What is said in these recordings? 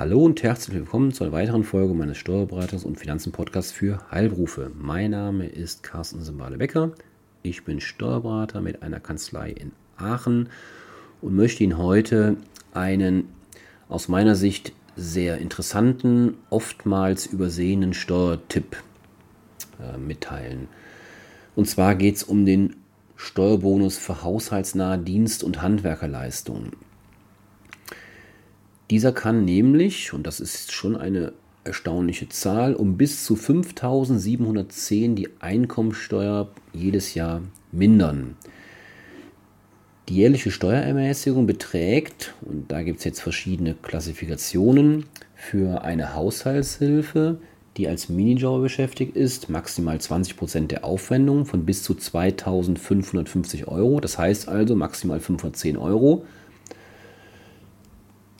Hallo und herzlich willkommen zu einer weiteren Folge meines Steuerberaters- und Finanzen-Podcasts für Heilberufe. Mein Name ist Carsten Simbale-Becker. Ich bin Steuerberater mit einer Kanzlei in Aachen und möchte Ihnen heute einen aus meiner Sicht sehr interessanten, oftmals übersehenen Steuertipp äh, mitteilen. Und zwar geht es um den Steuerbonus für haushaltsnahe Dienst- und Handwerkerleistungen. Dieser kann nämlich, und das ist schon eine erstaunliche Zahl, um bis zu 5.710 die Einkommensteuer jedes Jahr mindern. Die jährliche Steuerermäßigung beträgt, und da gibt es jetzt verschiedene Klassifikationen, für eine Haushaltshilfe, die als Minijobber beschäftigt ist, maximal 20% der Aufwendung von bis zu 2.550 Euro. Das heißt also maximal 510 Euro.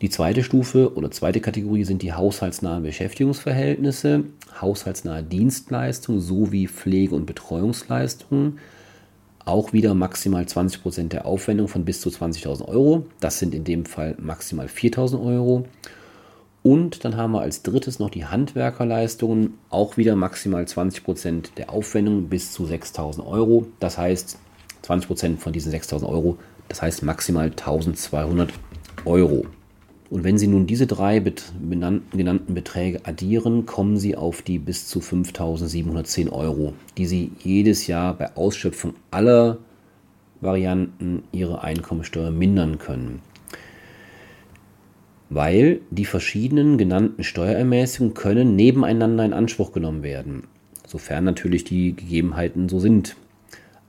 Die zweite Stufe oder zweite Kategorie sind die haushaltsnahen Beschäftigungsverhältnisse, haushaltsnahe Dienstleistungen sowie Pflege- und Betreuungsleistungen. Auch wieder maximal 20% der Aufwendung von bis zu 20.000 Euro. Das sind in dem Fall maximal 4.000 Euro. Und dann haben wir als drittes noch die Handwerkerleistungen, auch wieder maximal 20% der Aufwendung bis zu 6.000 Euro. Das heißt 20% von diesen 6.000 Euro, das heißt maximal 1.200 Euro. Und wenn Sie nun diese drei benannten, genannten Beträge addieren, kommen Sie auf die bis zu 5.710 Euro, die Sie jedes Jahr bei Ausschöpfung aller Varianten Ihre Einkommensteuer mindern können. Weil die verschiedenen genannten Steuerermäßigungen können nebeneinander in Anspruch genommen werden, sofern natürlich die Gegebenheiten so sind.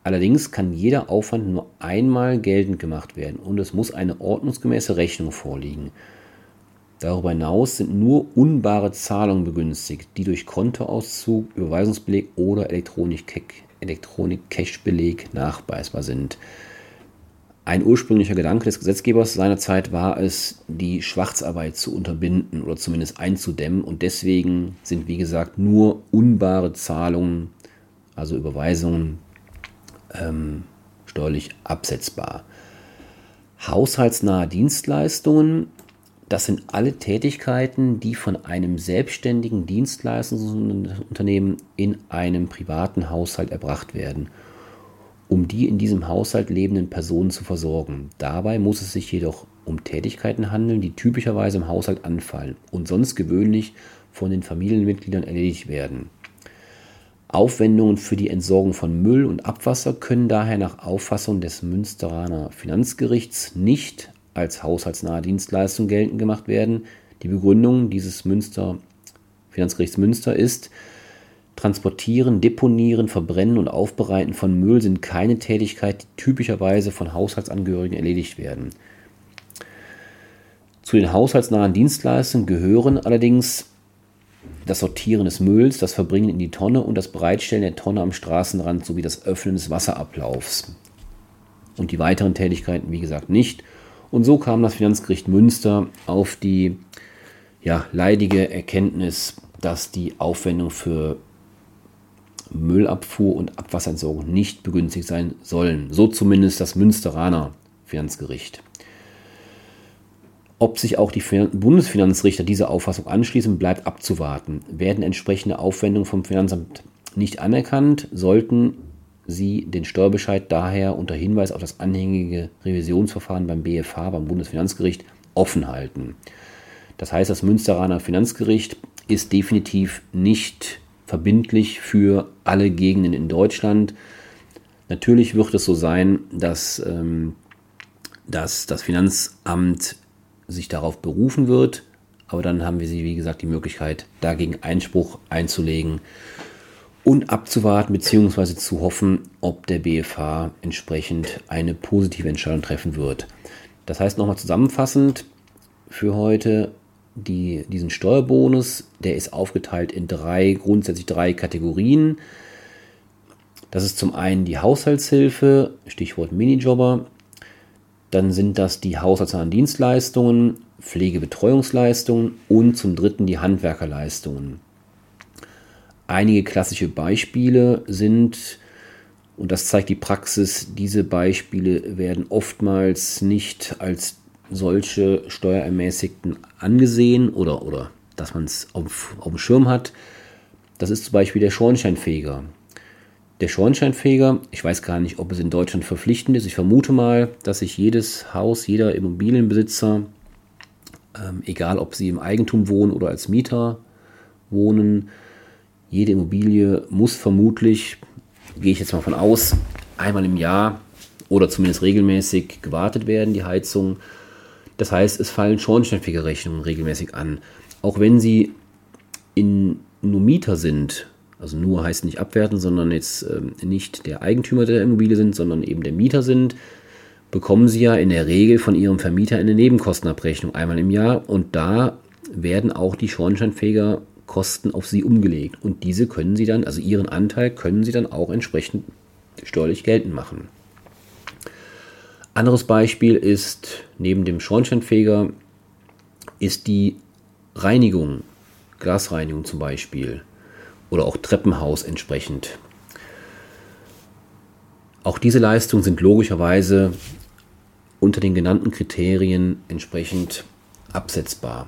Allerdings kann jeder Aufwand nur einmal geltend gemacht werden und es muss eine ordnungsgemäße Rechnung vorliegen. Darüber hinaus sind nur unbare Zahlungen begünstigt, die durch Kontoauszug, Überweisungsbeleg oder Elektronik-Cash-Beleg nachweisbar sind. Ein ursprünglicher Gedanke des Gesetzgebers seinerzeit war es, die Schwarzarbeit zu unterbinden oder zumindest einzudämmen. Und deswegen sind, wie gesagt, nur unbare Zahlungen, also Überweisungen, ähm, steuerlich absetzbar. Haushaltsnahe Dienstleistungen, das sind alle Tätigkeiten, die von einem selbstständigen Dienstleistungsunternehmen in einem privaten Haushalt erbracht werden, um die in diesem Haushalt lebenden Personen zu versorgen. Dabei muss es sich jedoch um Tätigkeiten handeln, die typischerweise im Haushalt anfallen und sonst gewöhnlich von den Familienmitgliedern erledigt werden. Aufwendungen für die Entsorgung von Müll und Abwasser können daher nach Auffassung des Münsteraner Finanzgerichts nicht als haushaltsnahe Dienstleistung geltend gemacht werden. Die Begründung dieses Münster, Finanzgerichts Münster ist, Transportieren, Deponieren, Verbrennen und Aufbereiten von Müll sind keine Tätigkeit, die typischerweise von Haushaltsangehörigen erledigt werden. Zu den haushaltsnahen Dienstleistungen gehören allerdings das Sortieren des Mülls, das Verbringen in die Tonne und das Bereitstellen der Tonne am Straßenrand sowie das Öffnen des Wasserablaufs. Und die weiteren Tätigkeiten, wie gesagt, nicht. Und so kam das Finanzgericht Münster auf die ja, leidige Erkenntnis, dass die Aufwendung für Müllabfuhr und Abwasserentsorgung nicht begünstigt sein sollen. So zumindest das Münsteraner Finanzgericht. Ob sich auch die Bundesfinanzrichter dieser Auffassung anschließen, bleibt abzuwarten. Werden entsprechende Aufwendungen vom Finanzamt nicht anerkannt, sollten sie den Steuerbescheid daher unter Hinweis auf das anhängige Revisionsverfahren beim BFH, beim Bundesfinanzgericht, offen halten. Das heißt, das Münsteraner Finanzgericht ist definitiv nicht verbindlich für alle Gegenden in Deutschland. Natürlich wird es so sein, dass, ähm, dass das Finanzamt sich darauf berufen wird. Aber dann haben wir sie, wie gesagt, die Möglichkeit, dagegen Einspruch einzulegen und abzuwarten bzw. zu hoffen, ob der BFH entsprechend eine positive Entscheidung treffen wird. Das heißt nochmal zusammenfassend für heute, die, diesen Steuerbonus, der ist aufgeteilt in drei, grundsätzlich drei Kategorien. Das ist zum einen die Haushaltshilfe, Stichwort Minijobber, dann sind das die haushaltsnahen Dienstleistungen, Pflegebetreuungsleistungen und zum dritten die Handwerkerleistungen. Einige klassische Beispiele sind, und das zeigt die Praxis, diese Beispiele werden oftmals nicht als solche Steuerermäßigten angesehen oder, oder dass man es auf, auf dem Schirm hat. Das ist zum Beispiel der Schornsteinfeger. Der Schornsteinfeger, ich weiß gar nicht, ob es in Deutschland verpflichtend ist. Ich vermute mal, dass sich jedes Haus, jeder Immobilienbesitzer, ähm, egal ob sie im Eigentum wohnen oder als Mieter wohnen, jede Immobilie muss vermutlich, gehe ich jetzt mal von aus, einmal im Jahr oder zumindest regelmäßig gewartet werden, die Heizung. Das heißt, es fallen Schornsteinfegerrechnungen regelmäßig an. Auch wenn sie in, nur Mieter sind, also nur heißt nicht abwerten, sondern jetzt ähm, nicht der Eigentümer der Immobilie sind, sondern eben der Mieter sind, bekommen sie ja in der Regel von ihrem Vermieter eine Nebenkostenabrechnung einmal im Jahr und da werden auch die Schornsteinfegerkosten auf sie umgelegt und diese können sie dann, also ihren Anteil können sie dann auch entsprechend steuerlich geltend machen. Anderes Beispiel ist neben dem Schornsteinfeger ist die Reinigung, Glasreinigung zum Beispiel oder auch Treppenhaus entsprechend. Auch diese Leistungen sind logischerweise unter den genannten Kriterien entsprechend absetzbar.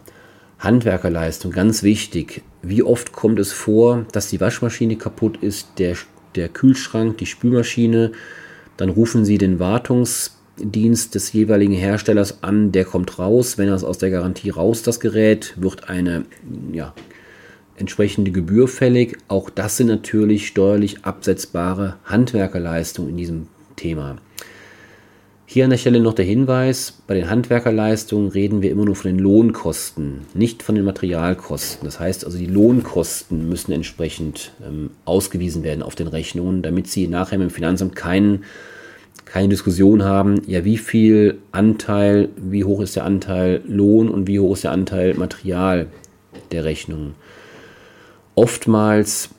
Handwerkerleistung, ganz wichtig. Wie oft kommt es vor, dass die Waschmaschine kaputt ist, der, der Kühlschrank, die Spülmaschine? Dann rufen Sie den Wartungsdienst des jeweiligen Herstellers an, der kommt raus. Wenn es aus der Garantie raus, das Gerät, wird eine ja, entsprechende Gebühr fällig. Auch das sind natürlich steuerlich absetzbare Handwerkerleistungen in diesem Thema. Hier an der Stelle noch der Hinweis, bei den Handwerkerleistungen reden wir immer nur von den Lohnkosten, nicht von den Materialkosten. Das heißt also, die Lohnkosten müssen entsprechend ähm, ausgewiesen werden auf den Rechnungen, damit Sie nachher im Finanzamt keinen, keine Diskussion haben, ja, wie viel Anteil, wie hoch ist der Anteil Lohn und wie hoch ist der Anteil Material der Rechnung. Oftmals,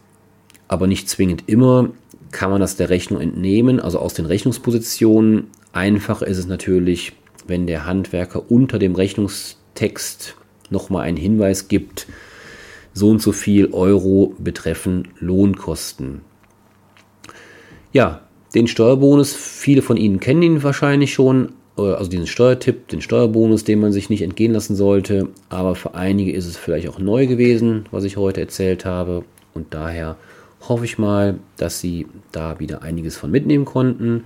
aber nicht zwingend immer, kann man das der Rechnung entnehmen, also aus den Rechnungspositionen. Einfach ist es natürlich, wenn der Handwerker unter dem Rechnungstext nochmal einen Hinweis gibt, so und so viel Euro betreffen Lohnkosten. Ja, den Steuerbonus, viele von Ihnen kennen ihn wahrscheinlich schon, also diesen Steuertipp, den Steuerbonus, den man sich nicht entgehen lassen sollte. Aber für einige ist es vielleicht auch neu gewesen, was ich heute erzählt habe. Und daher hoffe ich mal, dass Sie da wieder einiges von mitnehmen konnten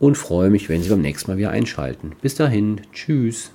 und freue mich, wenn Sie beim nächsten Mal wieder einschalten. Bis dahin, tschüss.